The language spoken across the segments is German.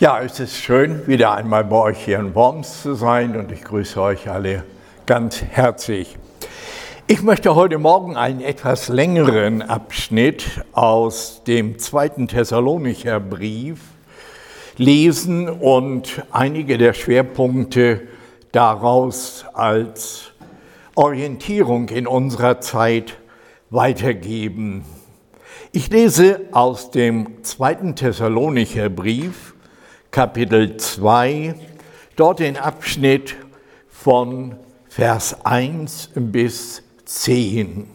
Ja, es ist schön, wieder einmal bei euch hier in Worms zu sein und ich grüße euch alle ganz herzlich. Ich möchte heute Morgen einen etwas längeren Abschnitt aus dem zweiten Thessalonicher Brief lesen und einige der Schwerpunkte daraus als Orientierung in unserer Zeit weitergeben. Ich lese aus dem zweiten Thessalonicher Brief, Kapitel 2, dort den Abschnitt von Vers 1 bis 10.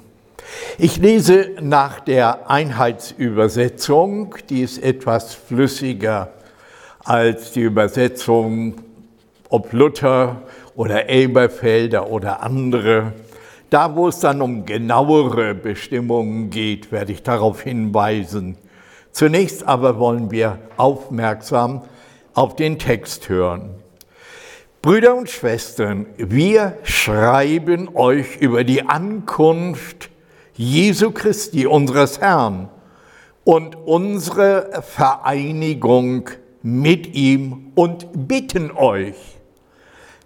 Ich lese nach der Einheitsübersetzung, die ist etwas flüssiger als die Übersetzung, ob Luther oder Elberfelder oder andere. Da, wo es dann um genauere Bestimmungen geht, werde ich darauf hinweisen. Zunächst aber wollen wir aufmerksam auf den Text hören. Brüder und Schwestern, wir schreiben euch über die Ankunft Jesu Christi, unseres Herrn, und unsere Vereinigung mit ihm und bitten euch,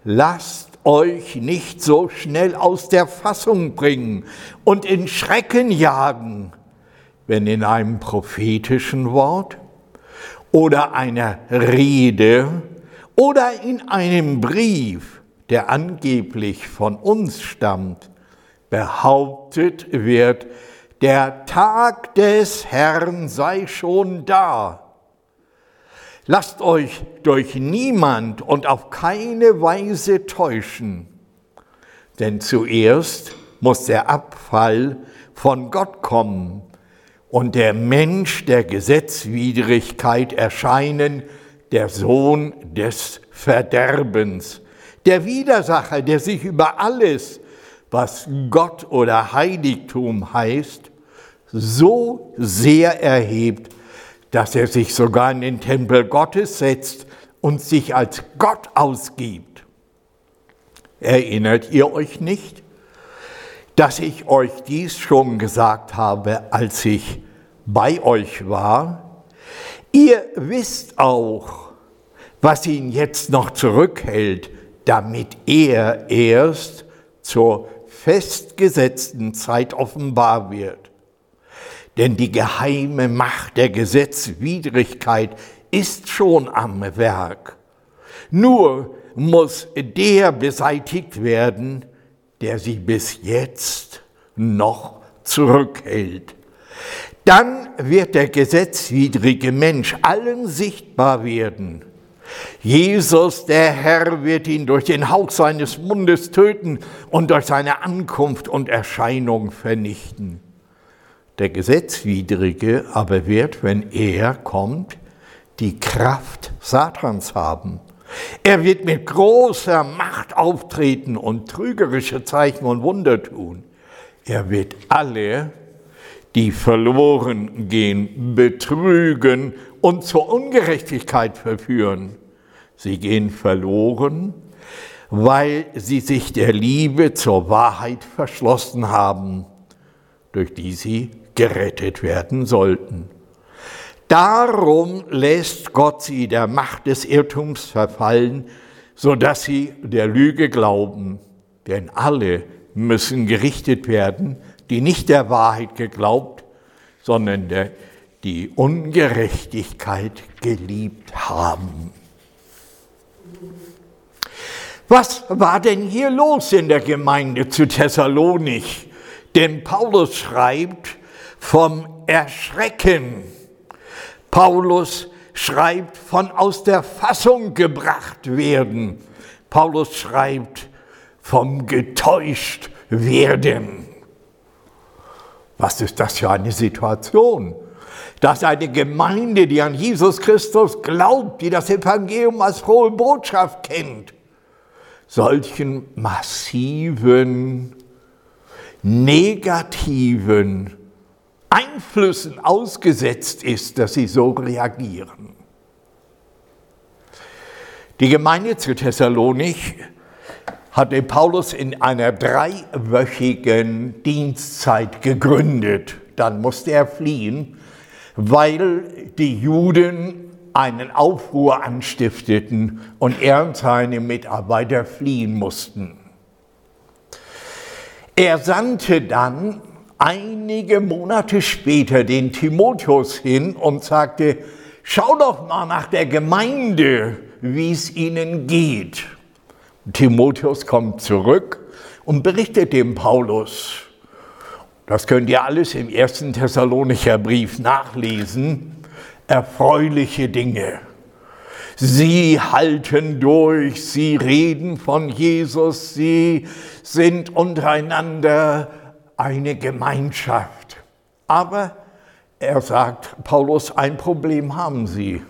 lasst euch nicht so schnell aus der Fassung bringen und in Schrecken jagen, wenn in einem prophetischen Wort oder einer Rede oder in einem Brief, der angeblich von uns stammt, behauptet wird, der Tag des Herrn sei schon da. Lasst euch durch niemand und auf keine Weise täuschen, denn zuerst muss der Abfall von Gott kommen und der Mensch der Gesetzwidrigkeit erscheinen, der Sohn des Verderbens, der Widersacher, der sich über alles, was Gott oder Heiligtum heißt, so sehr erhebt, dass er sich sogar in den Tempel Gottes setzt und sich als Gott ausgibt. Erinnert ihr euch nicht? Dass ich euch dies schon gesagt habe, als ich bei euch war. Ihr wisst auch, was ihn jetzt noch zurückhält, damit er erst zur festgesetzten Zeit offenbar wird. Denn die geheime Macht der Gesetzwidrigkeit ist schon am Werk. Nur muss der beseitigt werden, der sie bis jetzt noch zurückhält. Dann wird der gesetzwidrige Mensch allen sichtbar werden. Jesus, der Herr, wird ihn durch den Hauch seines Mundes töten und durch seine Ankunft und Erscheinung vernichten. Der Gesetzwidrige aber wird, wenn er kommt, die Kraft Satans haben. Er wird mit großer Macht auftreten und trügerische Zeichen und Wunder tun. Er wird alle, die verloren gehen, betrügen und zur Ungerechtigkeit verführen. Sie gehen verloren, weil sie sich der Liebe zur Wahrheit verschlossen haben, durch die sie gerettet werden sollten. Darum lässt Gott sie der Macht des Irrtums verfallen, so dass sie der Lüge glauben. Denn alle müssen gerichtet werden, die nicht der Wahrheit geglaubt, sondern der, die Ungerechtigkeit geliebt haben. Was war denn hier los in der Gemeinde zu Thessalonich? Denn Paulus schreibt vom Erschrecken Paulus schreibt von aus der Fassung gebracht werden. Paulus schreibt vom getäuscht werden. Was ist das für eine Situation? Dass eine Gemeinde, die an Jesus Christus glaubt, die das Evangelium als frohe Botschaft kennt, solchen massiven, negativen Einflüssen ausgesetzt ist, dass sie so reagieren. Die Gemeinde zu Thessalonich hatte Paulus in einer dreiwöchigen Dienstzeit gegründet. Dann musste er fliehen, weil die Juden einen Aufruhr anstifteten und er und seine Mitarbeiter fliehen mussten. Er sandte dann einige Monate später den Timotheus hin und sagte, schau doch mal nach der Gemeinde, wie es ihnen geht. Timotheus kommt zurück und berichtet dem Paulus. Das könnt ihr alles im ersten Thessalonicher Brief nachlesen. Erfreuliche Dinge. Sie halten durch, sie reden von Jesus, sie sind untereinander eine Gemeinschaft. Aber er sagt, Paulus, ein Problem haben sie.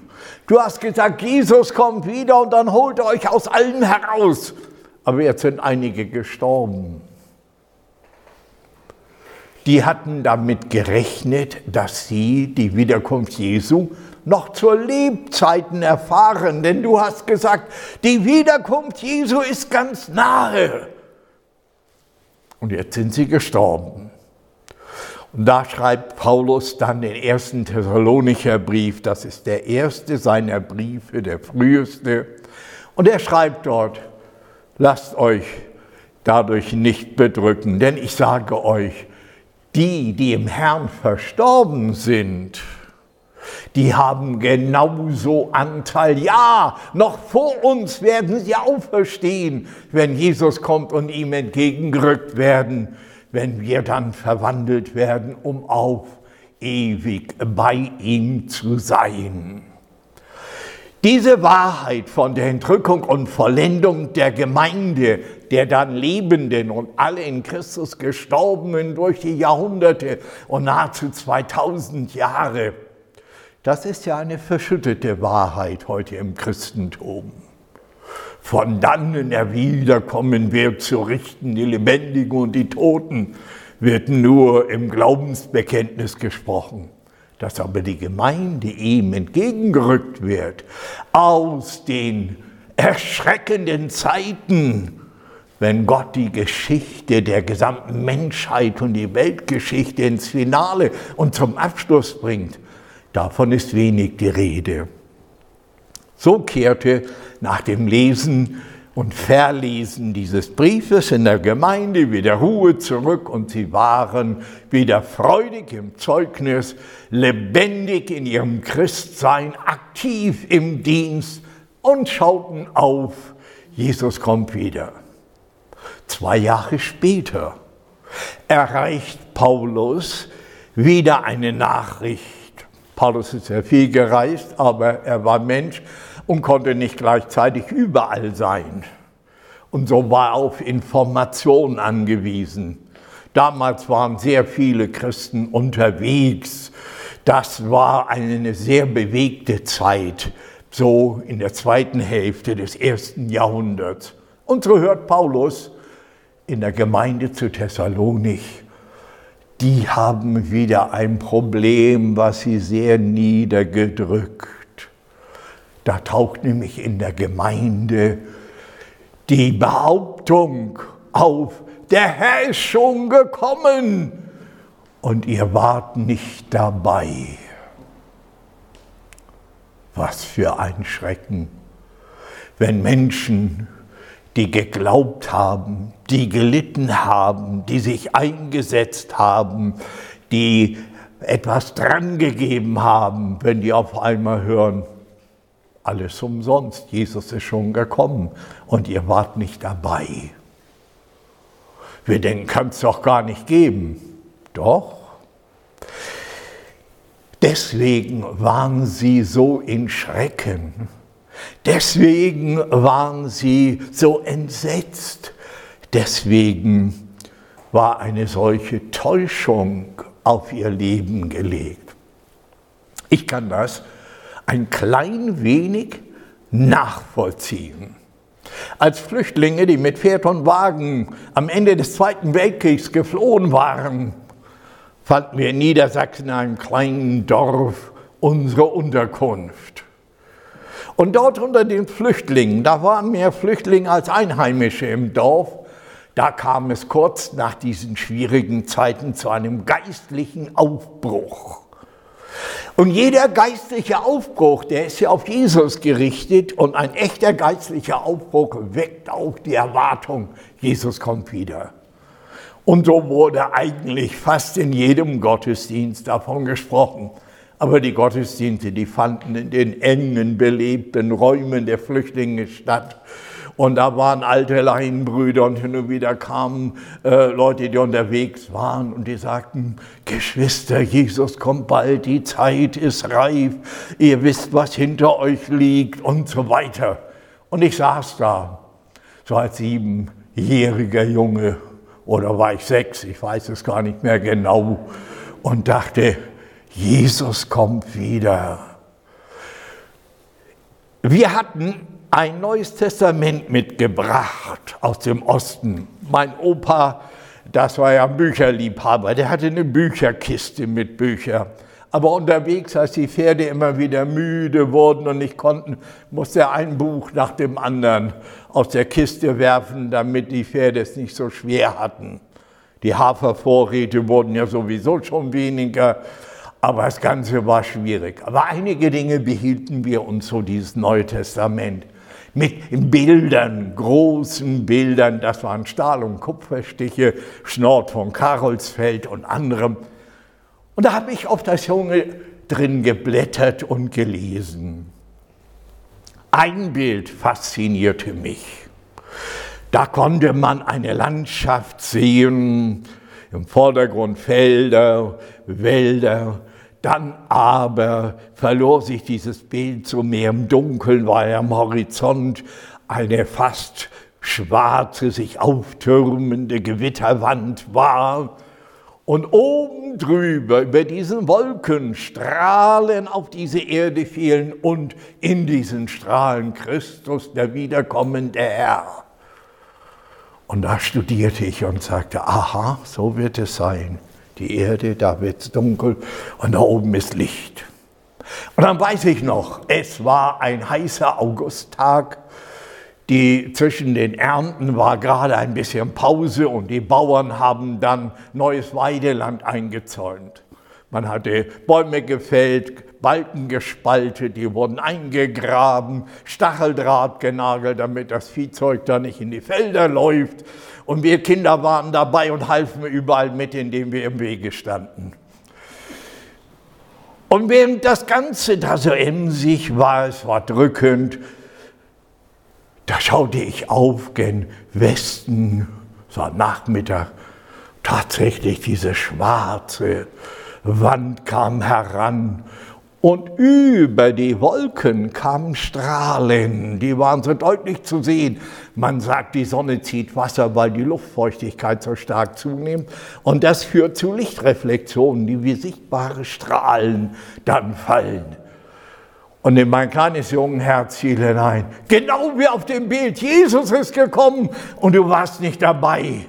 Du hast gesagt, Jesus kommt wieder und dann holt er euch aus allen heraus. Aber jetzt sind einige gestorben. Die hatten damit gerechnet, dass sie die Wiederkunft Jesu noch zur Lebzeiten erfahren, denn du hast gesagt, die Wiederkunft Jesu ist ganz nahe. Und jetzt sind sie gestorben. Und da schreibt Paulus dann den ersten Thessalonicher Brief, das ist der erste seiner Briefe, der früheste. Und er schreibt dort, lasst euch dadurch nicht bedrücken, denn ich sage euch, die, die im Herrn verstorben sind, die haben genauso Anteil. Ja, noch vor uns werden sie auferstehen, wenn Jesus kommt und ihm entgegengerückt werden, wenn wir dann verwandelt werden, um auf ewig bei ihm zu sein. Diese Wahrheit von der Entrückung und Vollendung der Gemeinde, der dann Lebenden und alle in Christus Gestorbenen durch die Jahrhunderte und nahezu 2000 Jahre, das ist ja eine verschüttete Wahrheit heute im Christentum. Von dann, wenn er wiederkommen wird, zu richten die Lebendigen und die Toten, wird nur im Glaubensbekenntnis gesprochen. Dass aber die Gemeinde ihm entgegengerückt wird aus den erschreckenden Zeiten, wenn Gott die Geschichte der gesamten Menschheit und die Weltgeschichte ins Finale und zum Abschluss bringt, Davon ist wenig die Rede. So kehrte nach dem Lesen und Verlesen dieses Briefes in der Gemeinde wieder Ruhe zurück und sie waren wieder freudig im Zeugnis, lebendig in ihrem Christsein, aktiv im Dienst und schauten auf, Jesus kommt wieder. Zwei Jahre später erreicht Paulus wieder eine Nachricht Paulus ist sehr viel gereist, aber er war Mensch und konnte nicht gleichzeitig überall sein. Und so war er auf Information angewiesen. Damals waren sehr viele Christen unterwegs. Das war eine sehr bewegte Zeit, so in der zweiten Hälfte des ersten Jahrhunderts. Und so hört Paulus in der Gemeinde zu Thessalonich, die haben wieder ein Problem, was sie sehr niedergedrückt. Da taucht nämlich in der Gemeinde die Behauptung auf, der Herr ist schon gekommen und ihr wart nicht dabei. Was für ein Schrecken, wenn Menschen die geglaubt haben, die gelitten haben, die sich eingesetzt haben, die etwas drangegeben haben, wenn die auf einmal hören, alles umsonst, Jesus ist schon gekommen und ihr wart nicht dabei. Wir denken, kann es doch gar nicht geben. Doch. Deswegen waren sie so in Schrecken Deswegen waren sie so entsetzt. Deswegen war eine solche Täuschung auf ihr Leben gelegt. Ich kann das ein klein wenig nachvollziehen. Als Flüchtlinge, die mit Pferd und Wagen am Ende des Zweiten Weltkriegs geflohen waren, fanden wir in Niedersachsen in einem kleinen Dorf unsere Unterkunft. Und dort unter den Flüchtlingen, da waren mehr Flüchtlinge als Einheimische im Dorf, da kam es kurz nach diesen schwierigen Zeiten zu einem geistlichen Aufbruch. Und jeder geistliche Aufbruch, der ist ja auf Jesus gerichtet und ein echter geistlicher Aufbruch weckt auch die Erwartung, Jesus kommt wieder. Und so wurde eigentlich fast in jedem Gottesdienst davon gesprochen. Aber die Gottesdienste, die fanden in den engen, belebten Räumen der Flüchtlinge statt. Und da waren alte Laienbrüder und hin und wieder kamen äh, Leute, die unterwegs waren und die sagten, Geschwister, Jesus kommt bald, die Zeit ist reif, ihr wisst, was hinter euch liegt und so weiter. Und ich saß da, so als siebenjähriger Junge, oder war ich sechs, ich weiß es gar nicht mehr genau, und dachte, Jesus kommt wieder. Wir hatten ein neues Testament mitgebracht aus dem Osten. Mein Opa, das war ja ein Bücherliebhaber, der hatte eine Bücherkiste mit Büchern. Aber unterwegs, als die Pferde immer wieder müde wurden und nicht konnten, musste er ein Buch nach dem anderen aus der Kiste werfen, damit die Pferde es nicht so schwer hatten. Die Hafervorräte wurden ja sowieso schon weniger. Aber das Ganze war schwierig. Aber einige Dinge behielten wir uns so, dieses Neue Testament. Mit Bildern, großen Bildern, das waren Stahl- und Kupferstiche, Schnort von Karolsfeld und anderem. Und da habe ich auf das Junge drin geblättert und gelesen. Ein Bild faszinierte mich. Da konnte man eine Landschaft sehen, im Vordergrund Felder, Wälder, dann aber verlor sich dieses Bild so mehr im Dunkeln, weil am Horizont eine fast schwarze, sich auftürmende Gewitterwand war. Und oben drüber, über diesen Wolken, Strahlen auf diese Erde fielen und in diesen Strahlen Christus, der wiederkommende Herr. Und da studierte ich und sagte, aha, so wird es sein die Erde, da wird es dunkel und da oben ist Licht. Und dann weiß ich noch, es war ein heißer Augusttag. Die, zwischen den Ernten war gerade ein bisschen Pause und die Bauern haben dann neues Weideland eingezäunt. Man hatte Bäume gefällt, Balken gespaltet, die wurden eingegraben, Stacheldraht genagelt, damit das Viehzeug da nicht in die Felder läuft. Und wir Kinder waren dabei und halfen überall mit, indem wir im Wege standen. Und während das Ganze da so emsig war, es war drückend, da schaute ich auf gen Westen, so am Nachmittag, tatsächlich diese schwarze Wand kam heran und über die Wolken kamen Strahlen, die waren so deutlich zu sehen. Man sagt, die Sonne zieht Wasser, weil die Luftfeuchtigkeit so stark zunimmt. Und das führt zu Lichtreflexionen, die wie sichtbare Strahlen dann fallen. Und in mein kleines Jungenherz fiel hinein, genau wie auf dem Bild, Jesus ist gekommen und du warst nicht dabei.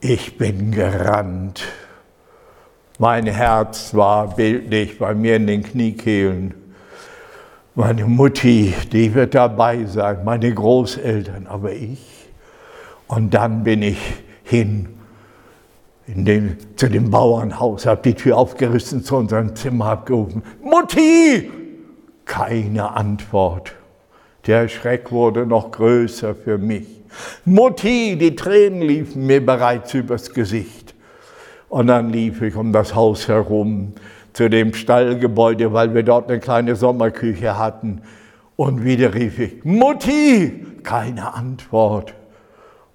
Ich bin gerannt mein Herz war bildlich bei mir in den Kniekehlen. Meine Mutti, die wird dabei sein, meine Großeltern, aber ich. Und dann bin ich hin den, zu dem Bauernhaus, habe die Tür aufgerissen, zu unserem Zimmer, habe gerufen, Mutti! Keine Antwort. Der Schreck wurde noch größer für mich. Mutti, die Tränen liefen mir bereits übers Gesicht. Und dann lief ich um das Haus herum zu dem Stallgebäude, weil wir dort eine kleine Sommerküche hatten. Und wieder rief ich, Mutti! Keine Antwort.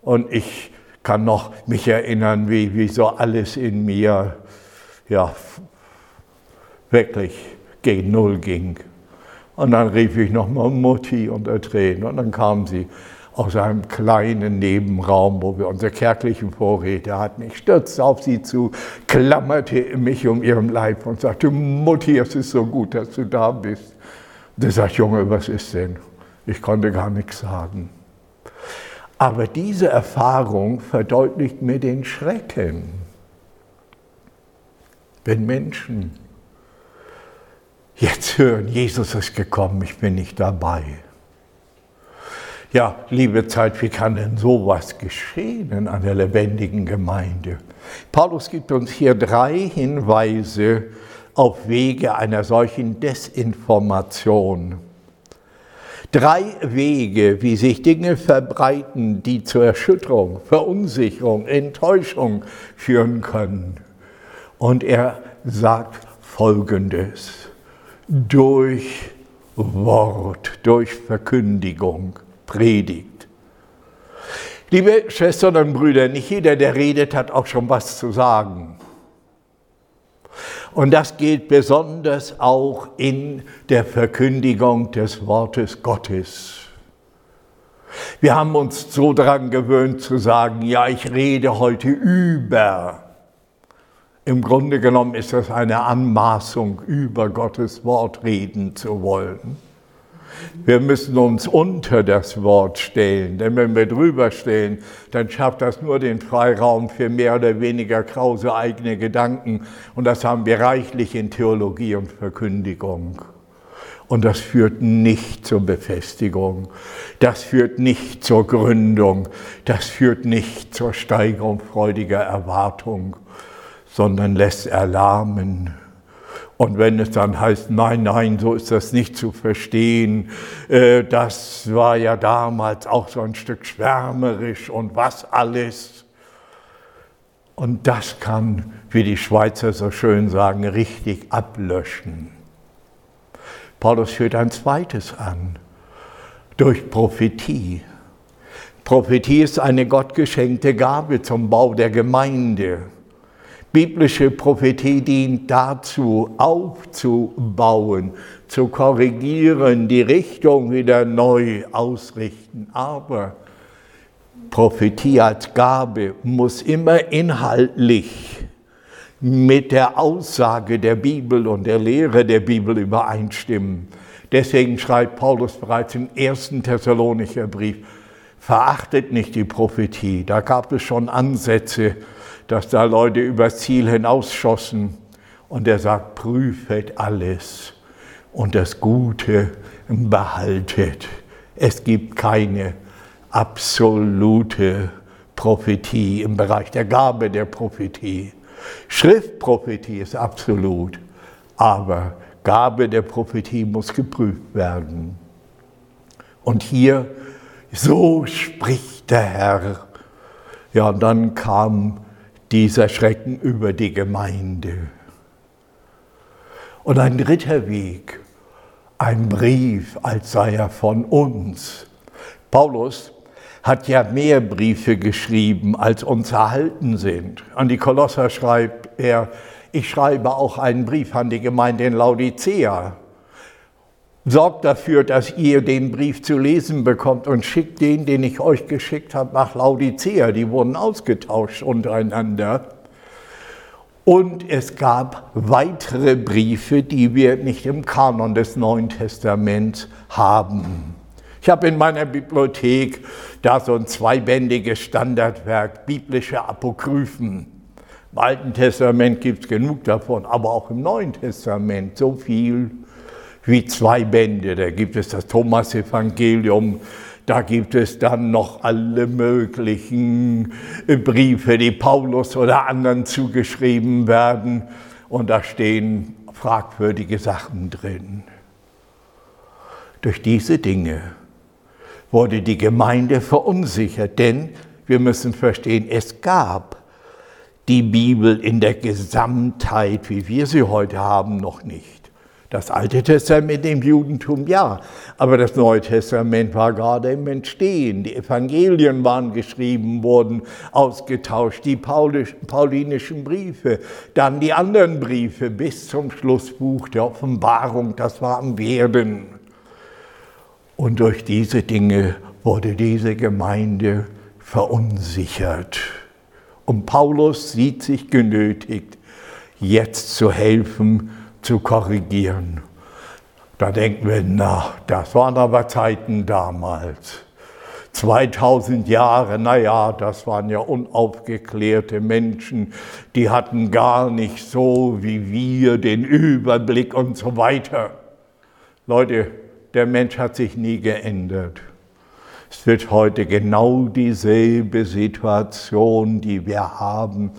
Und ich kann noch mich erinnern, wie, wie so alles in mir ja, wirklich gegen Null ging. Und dann rief ich nochmal Mutti unter Tränen. Und dann kam sie aus einem kleinen Nebenraum, wo wir unsere kärglichen Vorräte hatten. Ich stürzte auf sie zu, klammerte mich um ihren Leib und sagte, Mutti, es ist so gut, dass du da bist. Der sagt, Junge, was ist denn? Ich konnte gar nichts sagen. Aber diese Erfahrung verdeutlicht mir den Schrecken. Wenn Menschen jetzt hören, Jesus ist gekommen, ich bin nicht dabei Ja, liebe Zeit, wie kann denn sowas geschehen in einer lebendigen Gemeinde? Paulus gibt uns hier drei Hinweise auf Wege einer solchen Desinformation. Drei Wege, wie sich Dinge verbreiten, die zur Erschütterung, Verunsicherung, Enttäuschung führen können. Und er sagt Folgendes. Durch Wort, durch Verkündigung, Predigt. Liebe Schwestern und Brüder, nicht jeder, der redet, hat auch schon was zu sagen. Und das gilt besonders auch in der Verkündigung des Wortes Gottes. Wir haben uns so daran gewöhnt zu sagen, ja, ich rede heute über. Im Grunde genommen ist das eine Anmaßung, über Gottes Wort reden zu wollen. Wir müssen uns unter das Wort stellen, denn wenn wir drüber stehen, dann schafft das nur den Freiraum für mehr oder weniger krause eigene Gedanken. Und das haben wir reichlich in Theologie und Verkündigung. Und das führt nicht zur Befestigung, das führt nicht zur Gründung, das führt nicht zur Steigerung freudiger Erwartung sondern lässt erlahmen. Und wenn es dann heißt, nein, nein, so ist das nicht zu verstehen, äh, das war ja damals auch so ein Stück schwärmerisch und was alles. Und das kann, wie die Schweizer so schön sagen, richtig ablöschen. Paulus führt ein zweites an, durch Prophetie. Prophetie ist eine gottgeschenkte Gabe zum Bau der Gemeinde. Biblische Prophetie dient dazu, aufzubauen, zu korrigieren, die Richtung wieder neu ausrichten. Aber Prophetie als Gabe muss immer inhaltlich mit der Aussage der Bibel und der Lehre der Bibel übereinstimmen. Deswegen schreibt Paulus bereits im ersten Thessalonicher Brief, verachtet nicht die Prophetie. Da gab es schon Ansätze, dass da Leute übers Ziel hinausschossen. Und er sagt, prüfet alles und das Gute behaltet. Es gibt keine absolute Prophetie im Bereich der Gabe der Prophetie. Schriftprophetie ist absolut, aber Gabe der Prophetie muss geprüft werden. Und hier, so spricht der Herr. Ja, und dann kam dieser Schrecken über die Gemeinde. Und ein dritter Weg, ein Brief, als sei er von uns. Paulus hat ja mehr Briefe geschrieben, als uns erhalten sind. An die Kolosser schreibt er, ich schreibe auch einen Brief an die Gemeinde in Laodicea. Sorgt dafür, dass ihr den Brief zu lesen bekommt und schickt den, den ich euch geschickt habe, nach Laodicea. Die wurden ausgetauscht untereinander. Und es gab weitere Briefe, die wir nicht im Kanon des Neuen Testaments haben. Ich habe in meiner Bibliothek da so ein zweibändiges Standardwerk, biblische Apokryphen. Im Alten Testament gibt es genug davon, aber auch im Neuen Testament so viel wie zwei Bände. Da gibt es das Thomas-Evangelium, da gibt es dann noch alle möglichen Briefe, die Paulus oder anderen zugeschrieben werden. Und da stehen fragwürdige Sachen drin. Durch diese Dinge wurde die Gemeinde verunsichert, denn wir müssen verstehen, es gab die Bibel in der Gesamtheit, wie wir sie heute haben, noch nicht. Das Alte Testament im Judentum ja, aber das Neue Testament war gerade im Entstehen. Die Evangelien waren geschrieben worden, ausgetauscht, die paulinischen Briefe, dann die anderen Briefe bis zum Schlussbuch der Offenbarung, das war am Werden. Und durch diese Dinge wurde diese Gemeinde verunsichert. Und Paulus sieht sich genötigt, jetzt zu helfen, zu korrigieren. Da denken wir, na, das waren aber Zeiten damals. 2000 Jahre, naja, das waren ja unaufgeklärte Menschen, die hatten gar nicht so wie wir den Überblick und so weiter. Leute, der Mensch hat sich nie geändert. Es wird heute genau dieselbe Situation, die wir haben.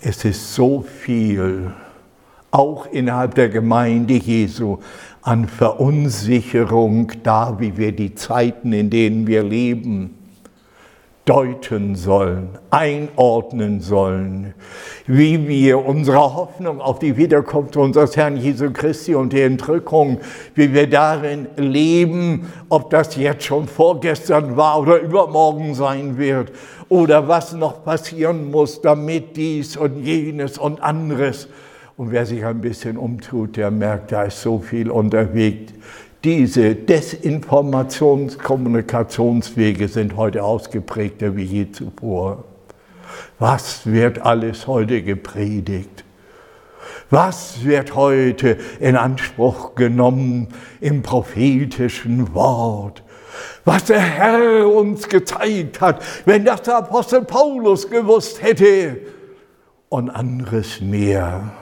Es ist so viel, auch innerhalb der Gemeinde Jesu, an Verunsicherung da, wie wir die Zeiten, in denen wir leben, deuten sollen, einordnen sollen, wie wir unsere Hoffnung auf die Wiederkunft unseres Herrn Jesu Christi und die Entrückung, wie wir darin leben, ob das jetzt schon vorgestern war oder übermorgen sein wird oder was noch passieren muss, damit dies und jenes und anderes. Und wer sich ein bisschen umtut, der merkt, da ist so viel unterwegs diese Desinformationskommunikationswege sind heute ausgeprägter wie je zuvor. Was wird alles heute gepredigt? Was wird heute in Anspruch genommen im prophetischen Wort? Was der Herr uns gezeigt hat, wenn das der Apostel Paulus gewusst hätte und anderes mehr.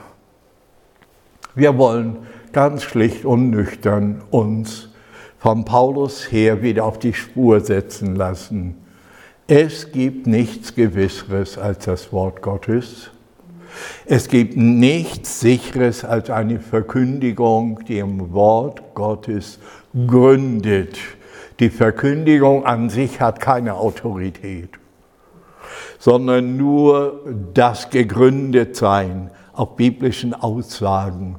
Wir wollen ganz schlicht und nüchtern uns von Paulus her wieder auf die Spur setzen lassen. Es gibt nichts Gewisseres als das Wort Gottes. Es gibt nichts Sicheres als eine Verkündigung, die im Wort Gottes gründet. Die Verkündigung an sich hat keine Autorität, sondern nur das Gegründetsein auf biblischen Aussagen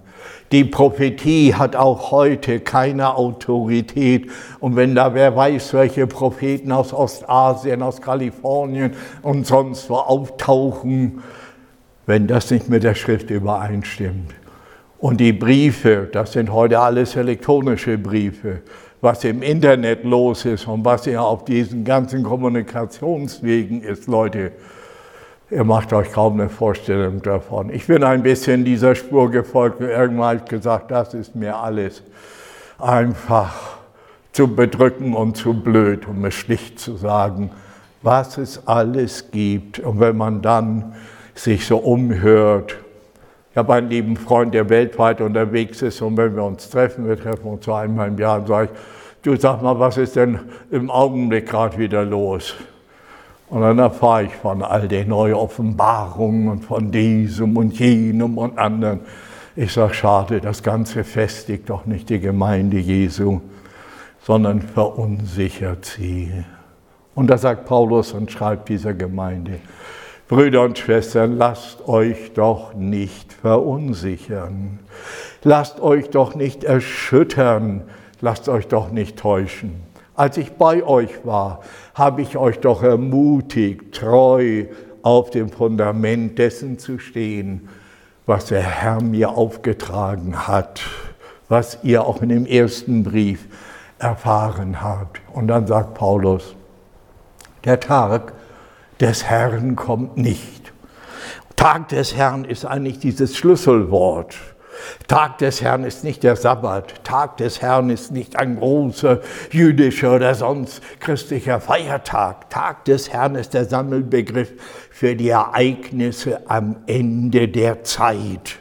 die Prophetie hat auch heute keine Autorität. Und wenn da wer weiß, welche Propheten aus Ostasien, aus Kalifornien und sonst wo auftauchen, wenn das nicht mit der Schrift übereinstimmt. Und die Briefe, das sind heute alles elektronische Briefe, was im Internet los ist und was ja auf diesen ganzen Kommunikationswegen ist, Leute, Ihr macht euch kaum eine Vorstellung davon. Ich bin ein bisschen dieser Spur gefolgt und irgendwann habe ich gesagt, das ist mir alles einfach zu bedrücken und zu blöd, um es schlicht zu sagen, was es alles gibt. Und wenn man dann sich so umhört, ich habe einen lieben Freund, der weltweit unterwegs ist und wenn wir uns treffen, wir treffen uns so einmal im Jahr, sage ich, du sag mal, was ist denn im Augenblick gerade wieder los? Und dann erfahre ich von all den Neuoffenbarungen und von diesem und jenem und anderen. Ich sage, schade, das Ganze festigt doch nicht die Gemeinde Jesu, sondern verunsichert sie. Und da sagt Paulus und schreibt dieser Gemeinde, Brüder und Schwestern, lasst euch doch nicht verunsichern. Lasst euch doch nicht erschüttern. Lasst euch doch nicht täuschen. Als ich bei euch war, habe ich euch doch ermutigt, treu auf dem Fundament dessen zu stehen, was der Herr mir aufgetragen hat, was ihr auch in dem ersten Brief erfahren habt. Und dann sagt Paulus, der Tag des Herrn kommt nicht. Tag des Herrn ist eigentlich dieses Schlüsselwort. Tag des Herrn ist nicht der Sabbat. Tag des Herrn ist nicht ein großer jüdischer oder sonst christlicher Feiertag. Tag des Herrn ist der Sammelbegriff für die Ereignisse am Ende der Zeit.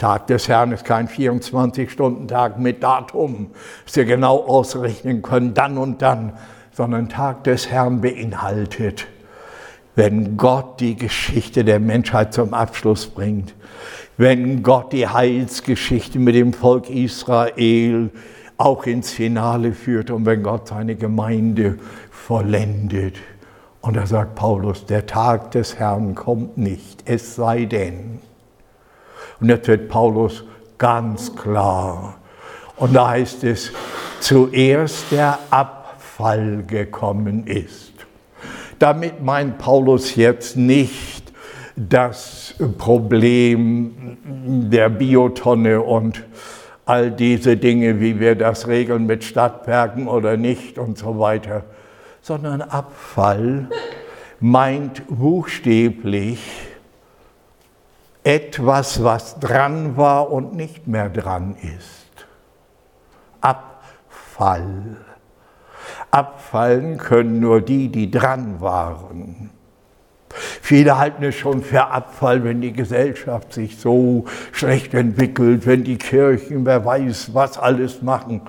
Tag des Herrn ist kein 24-Stunden-Tag mit Datum, dass wir genau ausrechnen können, dann und dann, sondern Tag des Herrn beinhaltet, wenn Gott die Geschichte der Menschheit zum Abschluss bringt, wenn Gott die Heilsgeschichte mit dem Volk Israel auch ins Finale führt und wenn Gott seine Gemeinde vollendet. Und da sagt Paulus, der Tag des Herrn kommt nicht, es sei denn. Und jetzt wird Paulus ganz klar. Und da heißt es, zuerst der Abfall gekommen ist. Damit meint Paulus jetzt nicht das Problem der Biotonne und all diese Dinge, wie wir das regeln mit Stadtwerken oder nicht und so weiter, sondern Abfall meint buchstäblich etwas, was dran war und nicht mehr dran ist. Abfall. Abfallen können nur die, die dran waren. Viele halten es schon für Abfall, wenn die Gesellschaft sich so schlecht entwickelt, wenn die Kirchen, wer weiß, was alles machen.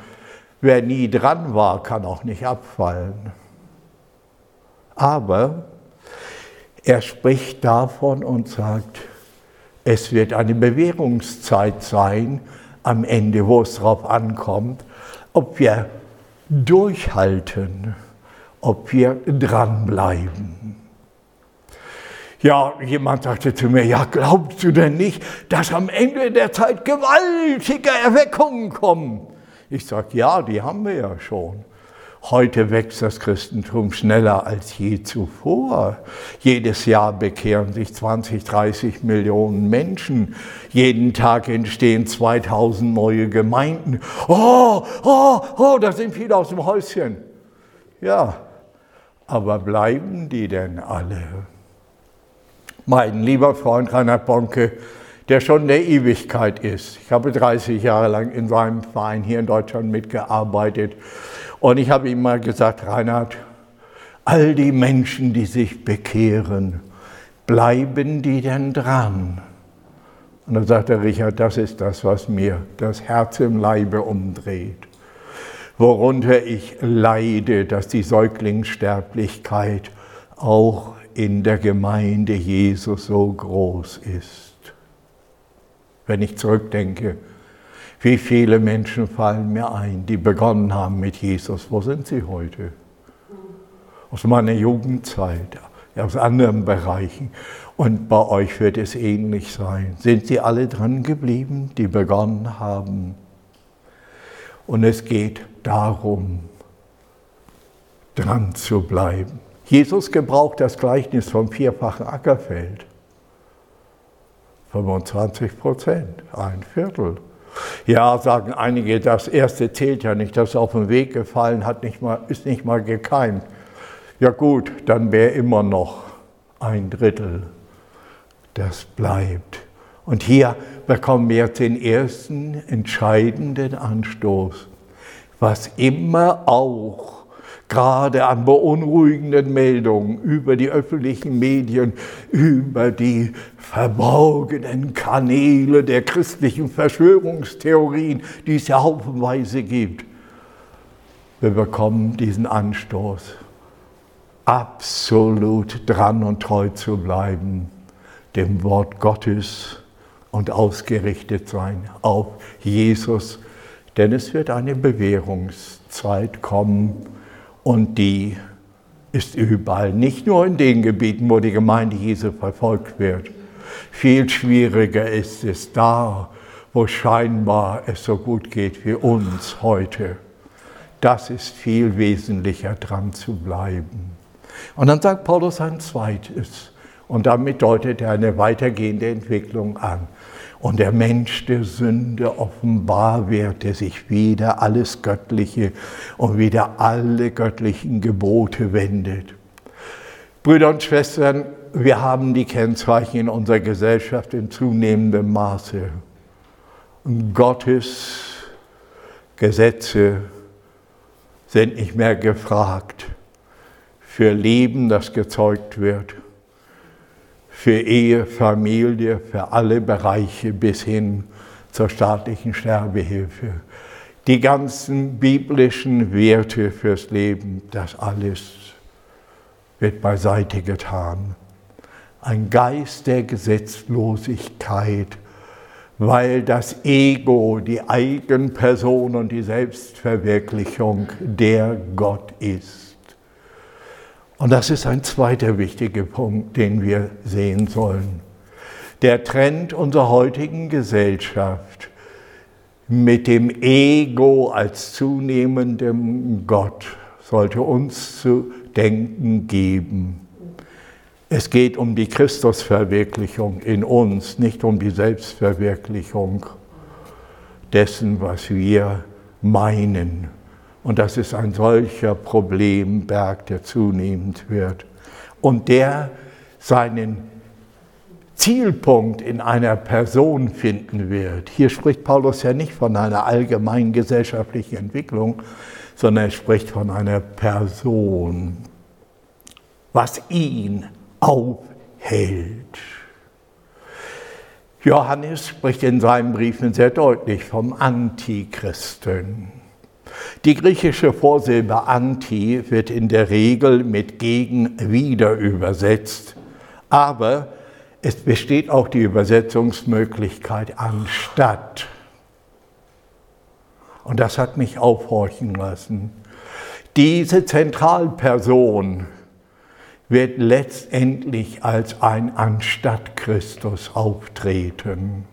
Wer nie dran war, kann auch nicht abfallen. Aber er spricht davon und sagt, es wird eine Bewährungszeit sein am Ende, wo es darauf ankommt, ob wir durchhalten, ob wir dranbleiben. Ja, jemand sagte zu mir, ja, glaubst du denn nicht, dass am Ende der Zeit gewaltige Erweckungen kommen? Ich sage, ja, die haben wir ja schon. Heute wächst das Christentum schneller als je zuvor. Jedes Jahr bekehren sich 20, 30 Millionen Menschen. Jeden Tag entstehen 2000 neue Gemeinden. Oh, oh, oh, da sind viele aus dem Häuschen. Ja, aber bleiben die denn alle? Mein lieber Freund Reinhard Bonke, der schon der Ewigkeit ist. Ich habe 30 Jahre lang in seinem Verein hier in Deutschland mitgearbeitet und ich habe ihm mal gesagt, Reinhard, all die Menschen, die sich bekehren, bleiben die denn dran? Und dann sagt er, Richard, das ist das, was mir das Herz im Leibe umdreht. Worunter ich leide, dass die Säuglingssterblichkeit auch in der Gemeinde Jesus so groß ist. Wenn ich zurückdenke, wie viele Menschen fallen mir ein, die begonnen haben mit Jesus. Wo sind sie heute? Aus meiner Jugendzeit, aus anderen Bereichen. Und bei euch wird es ähnlich sein. Sind sie alle dran geblieben, die begonnen haben? Und es geht darum, dran zu bleiben. Jesus gebraucht das Gleichnis vom vierfachen Ackerfeld. 25 Prozent, ein Viertel. Ja, sagen einige, das erste zählt ja nicht, das auf den Weg gefallen hat, nicht mal, ist nicht mal gekeimt. Ja gut, dann wäre immer noch ein Drittel, das bleibt. Und hier bekommen wir jetzt den ersten entscheidenden Anstoß, was immer auch gerade an beunruhigenden Meldungen über die öffentlichen Medien, über die verborgenen Kanäle der christlichen Verschwörungstheorien, die es ja haufenweise gibt. Wir bekommen diesen Anstoß, absolut dran und treu zu bleiben, dem Wort Gottes und ausgerichtet sein auf Jesus, denn es wird eine Bewährungszeit kommen, und die ist überall, nicht nur in den Gebieten, wo die Gemeinde Jesu verfolgt wird. Viel schwieriger ist es da, wo scheinbar es so gut geht wie uns heute. Das ist viel wesentlicher dran zu bleiben. Und dann sagt Paulus ein zweites, und damit deutet er eine weitergehende Entwicklung an und der Mensch der Sünde offenbar wird, der sich wieder alles Göttliche und wieder alle göttlichen Gebote wendet. Brüder und Schwestern, wir haben die Kennzeichen in unserer Gesellschaft in zunehmendem Maße. Gottes Gesetze sind nicht mehr gefragt für Leben, das gezeugt wird für Ehe, Familie, für alle Bereiche bis hin zur staatlichen Sterbehilfe. Die ganzen biblischen Werte fürs Leben, das alles wird beiseite getan. Ein Geist der Gesetzlosigkeit, weil das Ego, die Eigenperson und die Selbstverwirklichung der Gott ist. Und das ist ein zweiter wichtiger Punkt, den wir sehen sollen. Der Trend unserer heutigen Gesellschaft mit dem Ego als zunehmendem Gott sollte uns zu denken geben. Es geht um die Christusverwirklichung in uns, nicht um die Selbstverwirklichung dessen, was wir meinen. Und das ist ein solcher Problemberg, der zunehmend wird. Und der seinen Zielpunkt in einer Person finden wird. Hier spricht Paulus ja nicht von einer allgemeinen gesellschaftlichen Entwicklung, sondern er spricht von einer Person, was ihn aufhält. Johannes spricht in seinen Briefen sehr deutlich vom Antichristen. Die griechische Vorsilbe anti wird in der Regel mit gegen wieder übersetzt, aber es besteht auch die Übersetzungsmöglichkeit anstatt. Und das hat mich aufhorchen lassen. Diese Zentralperson wird letztendlich als ein anstatt Christus auftreten.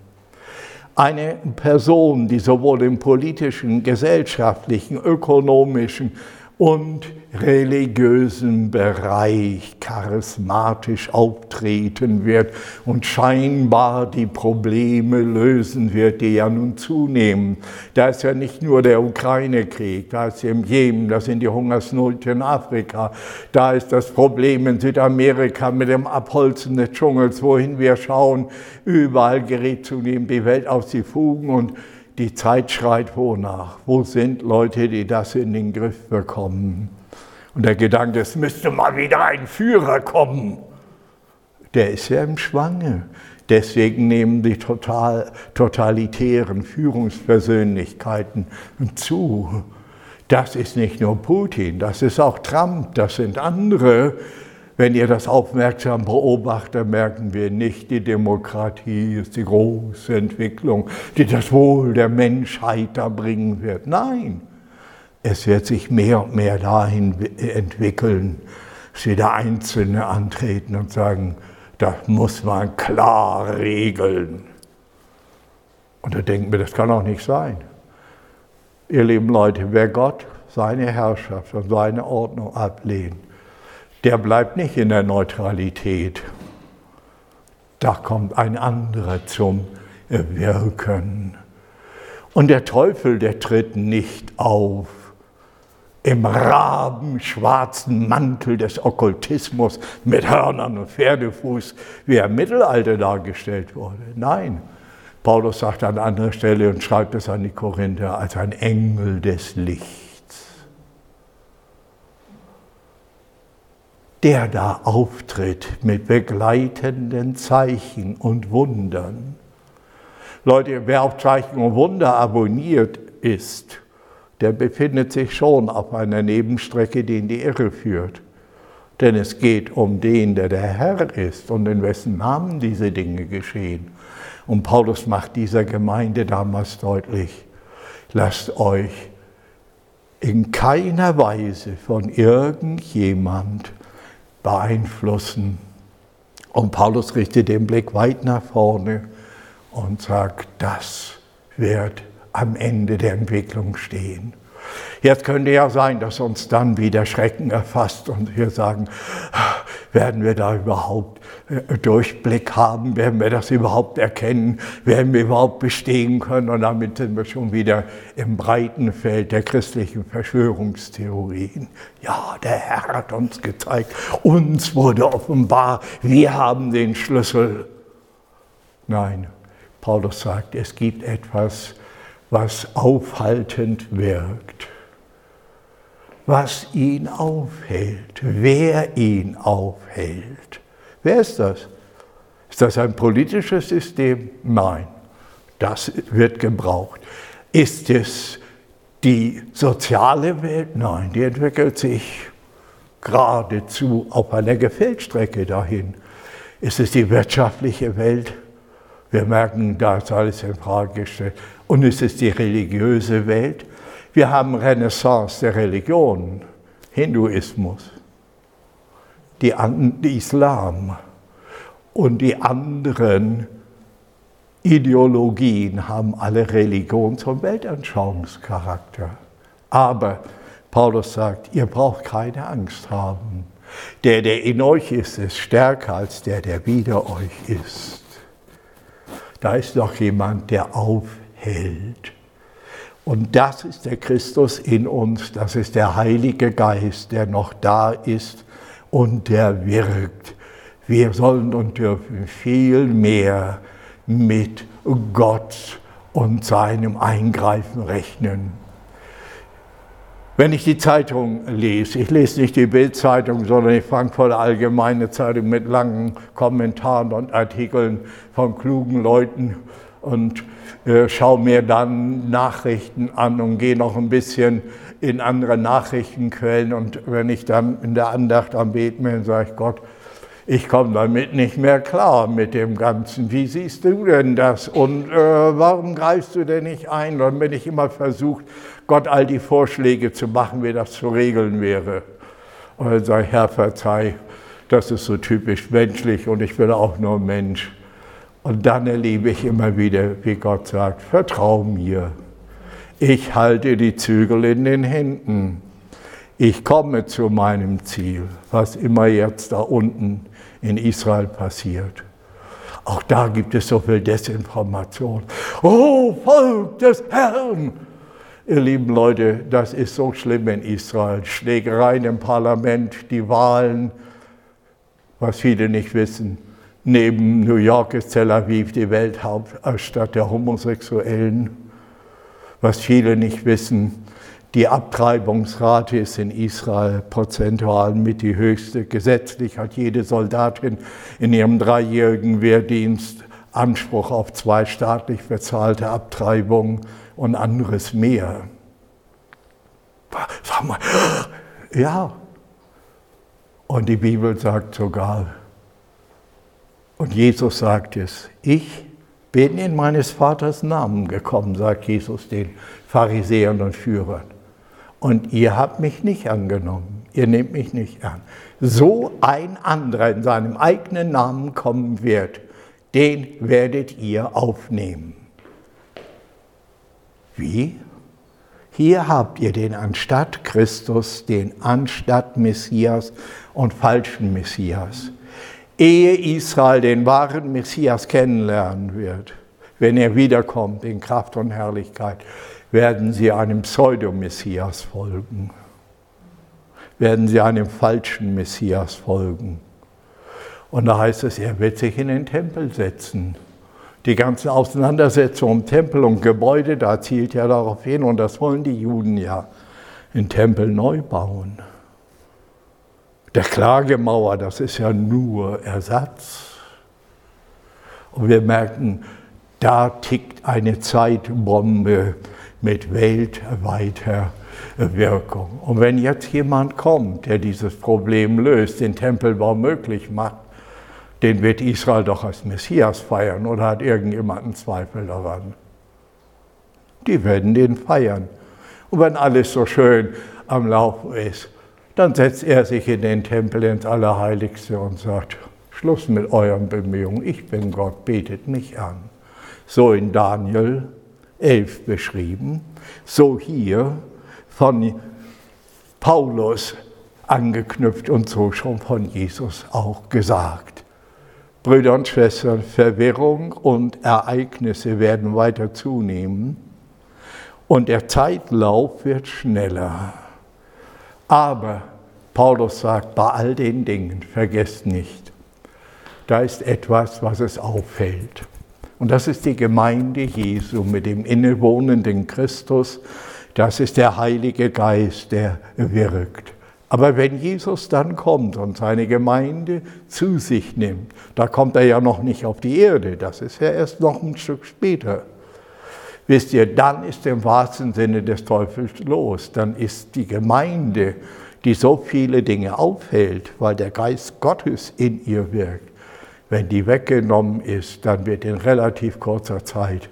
Eine Person, die sowohl im politischen, gesellschaftlichen, ökonomischen und religiösen Bereich charismatisch auftreten wird und scheinbar die Probleme lösen wird, die ja nun zunehmen. Da ist ja nicht nur der Ukraine-Krieg, da ist im Jemen, da sind die Hungersnöte in Afrika, da ist das Problem in Südamerika mit dem Abholzen des Dschungels, wohin wir schauen, überall gerät zunehmend die Welt aus die Fugen und die Zeit schreit wonach. Wo sind Leute, die das in den Griff bekommen? Und der Gedanke, es müsste mal wieder ein Führer kommen, der ist ja im Schwange. Deswegen nehmen die total, totalitären Führungspersönlichkeiten zu. Das ist nicht nur Putin, das ist auch Trump, das sind andere, wenn ihr das aufmerksam beobachtet, merken wir nicht, die Demokratie ist die große Entwicklung, die das Wohl der Menschheit da bringen wird. Nein, es wird sich mehr und mehr dahin entwickeln, dass jeder Einzelne antreten und sagen, das muss man klar regeln. Und da denken wir, das kann auch nicht sein. Ihr lieben Leute, wer Gott, seine Herrschaft und seine Ordnung ablehnt, der bleibt nicht in der Neutralität. Da kommt ein anderer zum Wirken. Und der Teufel, der tritt nicht auf im rabenschwarzen Mantel des Okkultismus mit Hörnern und Pferdefuß, wie er im Mittelalter dargestellt wurde. Nein, Paulus sagt an anderer Stelle und schreibt es an die Korinther als ein Engel des Lichts. Der da auftritt mit begleitenden Zeichen und Wundern. Leute, wer auf Zeichen und Wunder abonniert ist, der befindet sich schon auf einer Nebenstrecke, die in die Irre führt. Denn es geht um den, der der Herr ist und in wessen Namen diese Dinge geschehen. Und Paulus macht dieser Gemeinde damals deutlich, lasst euch in keiner Weise von irgendjemand beeinflussen. Und Paulus richtet den Blick weit nach vorne und sagt, das wird am Ende der Entwicklung stehen. Jetzt könnte ja sein, dass uns dann wieder Schrecken erfasst und wir sagen, werden wir da überhaupt äh, Durchblick haben? Werden wir das überhaupt erkennen? Werden wir überhaupt bestehen können? Und damit sind wir schon wieder im breiten Feld der christlichen Verschwörungstheorien. Ja, der Herr hat uns gezeigt, uns wurde offenbar, wir haben den Schlüssel. Nein, Paulus sagt, es gibt etwas, was aufhaltend wirkt was ihn aufhält, wer ihn aufhält. Wer ist das? Ist das ein politisches System? Nein, das wird gebraucht. Ist es die soziale Welt? Nein, die entwickelt sich geradezu auf einer Gefällstrecke dahin. Ist es die wirtschaftliche Welt? Wir merken, da ist alles in Frage gestellt. Und ist es die religiöse Welt? Wir haben Renaissance der Religion, Hinduismus, die, Islam und die anderen Ideologien haben alle Religions- und Weltanschauungscharakter. Aber Paulus sagt, ihr braucht keine Angst haben. Der, der in euch ist, ist stärker als der, der wider euch ist. Da ist noch jemand, der aufhält. Und das ist der Christus in uns, das ist der Heilige Geist, der noch da ist und der wirkt. Wir sollen und dürfen viel mehr mit Gott und seinem Eingreifen rechnen. Wenn ich die Zeitung lese, ich lese nicht die Bildzeitung, sondern die Frankfurter Allgemeine Zeitung mit langen Kommentaren und Artikeln von klugen Leuten, und äh, schaue mir dann Nachrichten an und gehe noch ein bisschen in andere Nachrichtenquellen. Und wenn ich dann in der Andacht am Beten bin, sage ich Gott, ich komme damit nicht mehr klar mit dem Ganzen. Wie siehst du denn das? Und äh, warum greifst du denn nicht ein? Dann bin ich immer versucht, Gott all die Vorschläge zu machen, wie das zu regeln wäre. Und dann sage ich, Herr, verzeih, das ist so typisch menschlich und ich bin auch nur Mensch. Und dann erlebe ich immer wieder, wie Gott sagt, vertrau mir. Ich halte die Zügel in den Händen. Ich komme zu meinem Ziel, was immer jetzt da unten in Israel passiert. Auch da gibt es so viel Desinformation. Oh, Volk des Herrn! Ihr lieben Leute, das ist so schlimm in Israel. Schlägereien im Parlament, die Wahlen, was viele nicht wissen. Neben New York ist Tel Aviv die Welthauptstadt der Homosexuellen. Was viele nicht wissen, die Abtreibungsrate ist in Israel prozentual mit die höchste. Gesetzlich hat jede Soldatin in ihrem dreijährigen Wehrdienst Anspruch auf zwei staatlich bezahlte Abtreibungen und anderes mehr. Sag mal, ja. Und die Bibel sagt sogar, und Jesus sagt es, ich bin in meines Vaters Namen gekommen, sagt Jesus den Pharisäern und Führern und ihr habt mich nicht angenommen, ihr nehmt mich nicht an. So ein anderer in seinem eigenen Namen kommen wird, den werdet ihr aufnehmen. Wie? Hier habt ihr den anstatt Christus, den anstatt Messias und falschen Messias. Ehe Israel den wahren Messias kennenlernen wird, wenn er wiederkommt in Kraft und Herrlichkeit, werden sie einem Pseudo-Messias folgen, werden sie einem falschen Messias folgen. Und da heißt es, er wird sich in den Tempel setzen. Die ganze Auseinandersetzung um Tempel und Gebäude, da zielt ja darauf hin, und das wollen die Juden ja, den Tempel neu bauen. Der Klagemauer, das ist ja nur Ersatz. Und wir merken, da tickt eine Zeitbombe mit weltweiter Wirkung. Und wenn jetzt jemand kommt, der dieses Problem löst, den Tempelbau möglich macht, den wird Israel doch als Messias feiern oder hat irgendjemand einen Zweifel daran? Die werden den feiern. Und wenn alles so schön am Laufen ist, dann setzt er sich in den Tempel ins Allerheiligste und sagt, Schluss mit euren Bemühungen, ich bin Gott, betet mich an. So in Daniel 11 beschrieben, so hier von Paulus angeknüpft und so schon von Jesus auch gesagt. Brüder und Schwestern, Verwirrung und Ereignisse werden weiter zunehmen und der Zeitlauf wird schneller. Aber Paulus sagt, bei all den Dingen, vergesst nicht, da ist etwas, was es auffällt. Und das ist die Gemeinde Jesu mit dem innewohnenden Christus. Das ist der Heilige Geist, der wirkt. Aber wenn Jesus dann kommt und seine Gemeinde zu sich nimmt, da kommt er ja noch nicht auf die Erde, das ist ja erst noch ein Stück später. Wisst ihr, dann ist im wahrsten Sinne des Teufels los. Dann ist die Gemeinde, die so viele Dinge aufhält, weil der Geist Gottes in ihr wirkt, wenn die weggenommen ist, dann wird in relativ kurzer Zeit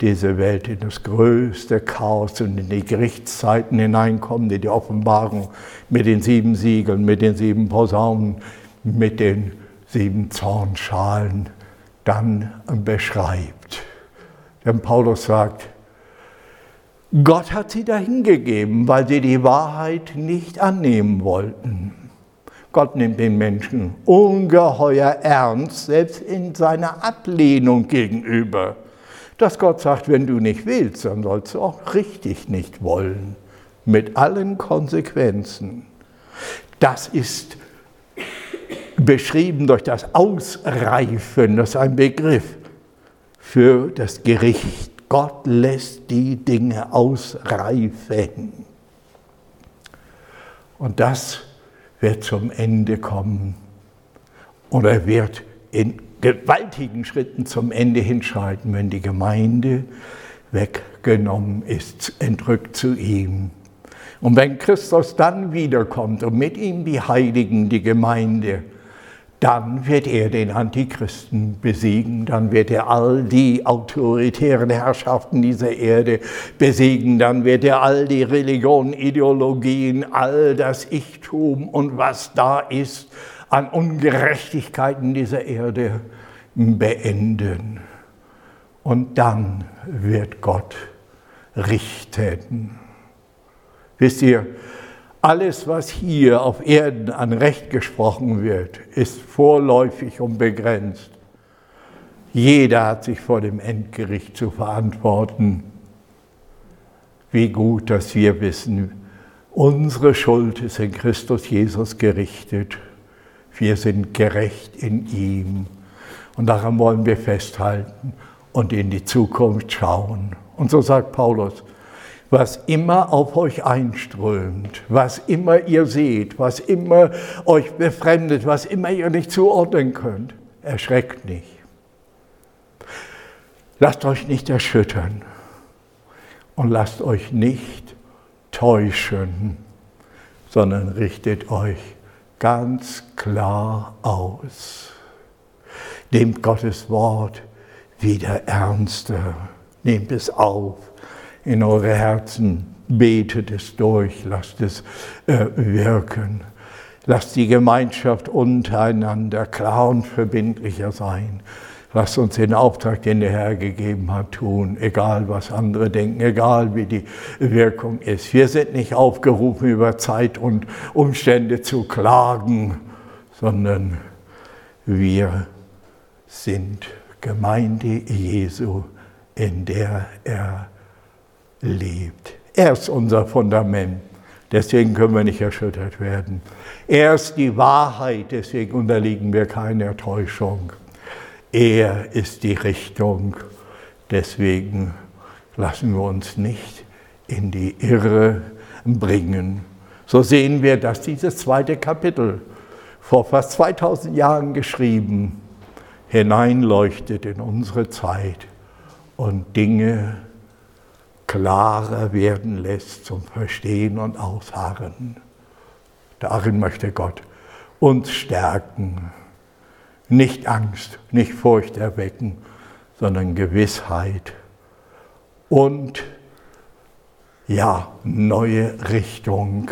diese Welt in das größte Chaos und in die Gerichtszeiten hineinkommen, die die Offenbarung mit den sieben Siegeln, mit den sieben Posaunen, mit den sieben Zornschalen dann beschreibt. Denn Paulus sagt, Gott hat sie dahingegeben, weil sie die Wahrheit nicht annehmen wollten. Gott nimmt den Menschen ungeheuer ernst, selbst in seiner Ablehnung gegenüber. Dass Gott sagt, wenn du nicht willst, dann sollst du auch richtig nicht wollen, mit allen Konsequenzen. Das ist beschrieben durch das Ausreifen, das ist ein Begriff für das Gericht. Gott lässt die Dinge ausreifen. Und das wird zum Ende kommen und er wird in gewaltigen Schritten zum Ende hinschreiten, wenn die Gemeinde weggenommen ist, entrückt zu ihm. Und wenn Christus dann wiederkommt und mit ihm die Heiligen, die Gemeinde, dann wird er den Antichristen besiegen, dann wird er all die autoritären Herrschaften dieser Erde besiegen, dann wird er all die Religionen, Ideologien, all das Ichtum und was da ist an Ungerechtigkeiten dieser Erde beenden. Und dann wird Gott richten. Wisst ihr, alles, was hier auf Erden an Recht gesprochen wird, ist vorläufig und begrenzt. Jeder hat sich vor dem Endgericht zu verantworten. Wie gut, dass wir wissen, unsere Schuld ist in Christus Jesus gerichtet. Wir sind gerecht in ihm. Und daran wollen wir festhalten und in die Zukunft schauen. Und so sagt Paulus, was immer auf euch einströmt, was immer ihr seht, was immer euch befremdet, was immer ihr nicht zuordnen könnt, erschreckt nicht. Lasst euch nicht erschüttern und lasst euch nicht täuschen, sondern richtet euch ganz klar aus. Nehmt Gottes Wort wieder ernster, nehmt es auf in eure Herzen, betet es durch, lasst es äh, wirken. Lasst die Gemeinschaft untereinander klar und verbindlicher sein. Lasst uns den Auftrag, den der Herr gegeben hat, tun, egal was andere denken, egal wie die Wirkung ist. Wir sind nicht aufgerufen, über Zeit und Umstände zu klagen, sondern wir sind Gemeinde Jesu, in der er lebt. Er ist unser Fundament. Deswegen können wir nicht erschüttert werden. Er ist die Wahrheit, deswegen unterliegen wir keiner Täuschung. Er ist die Richtung, deswegen lassen wir uns nicht in die Irre bringen. So sehen wir, dass dieses zweite Kapitel vor fast 2000 Jahren geschrieben hineinleuchtet in unsere Zeit und Dinge klarer werden lässt zum Verstehen und Ausharren. Darin möchte Gott uns stärken. Nicht Angst, nicht Furcht erwecken, sondern Gewissheit und ja, neue Richtung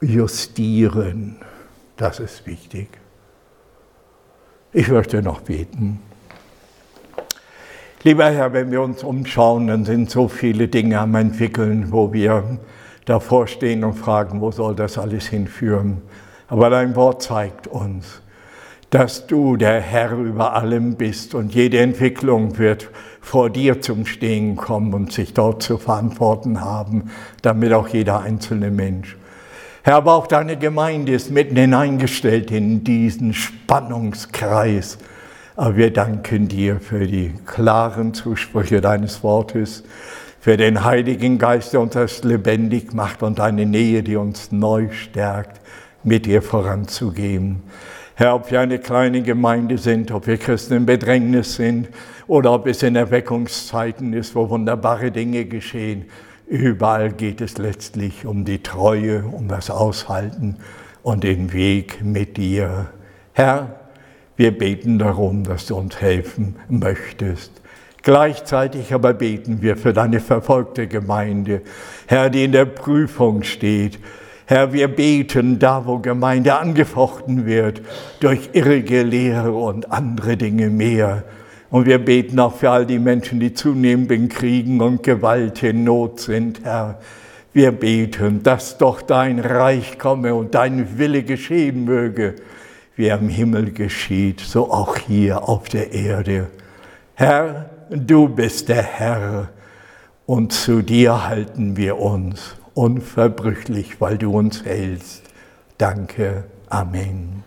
justieren. Das ist wichtig. Ich möchte noch beten. Lieber Herr, wenn wir uns umschauen, dann sind so viele Dinge am entwickeln, wo wir davor stehen und fragen, wo soll das alles hinführen. Aber dein Wort zeigt uns, dass du der Herr über allem bist und jede Entwicklung wird vor dir zum Stehen kommen und sich dort zu verantworten haben, damit auch jeder einzelne Mensch. Herr, aber auch deine Gemeinde ist mitten hineingestellt in diesen Spannungskreis aber wir danken dir für die klaren Zusprüche deines Wortes, für den Heiligen Geist, der uns das lebendig macht und deine Nähe, die uns neu stärkt, mit dir voranzugehen. Herr, ob wir eine kleine Gemeinde sind, ob wir Christen in Bedrängnis sind oder ob es in Erweckungszeiten ist, wo wunderbare Dinge geschehen, überall geht es letztlich um die Treue, um das Aushalten und den Weg mit dir. Herr, wir beten darum, dass du uns helfen möchtest. Gleichzeitig aber beten wir für deine verfolgte Gemeinde, Herr, die in der Prüfung steht. Herr, wir beten da, wo Gemeinde angefochten wird, durch irrige Lehre und andere Dinge mehr. Und wir beten auch für all die Menschen, die zunehmend in Kriegen und Gewalt in Not sind, Herr. Wir beten, dass doch dein Reich komme und dein Wille geschehen möge wie am Himmel geschieht, so auch hier auf der Erde. Herr, du bist der Herr und zu dir halten wir uns unverbrüchlich, weil du uns hältst. Danke. Amen.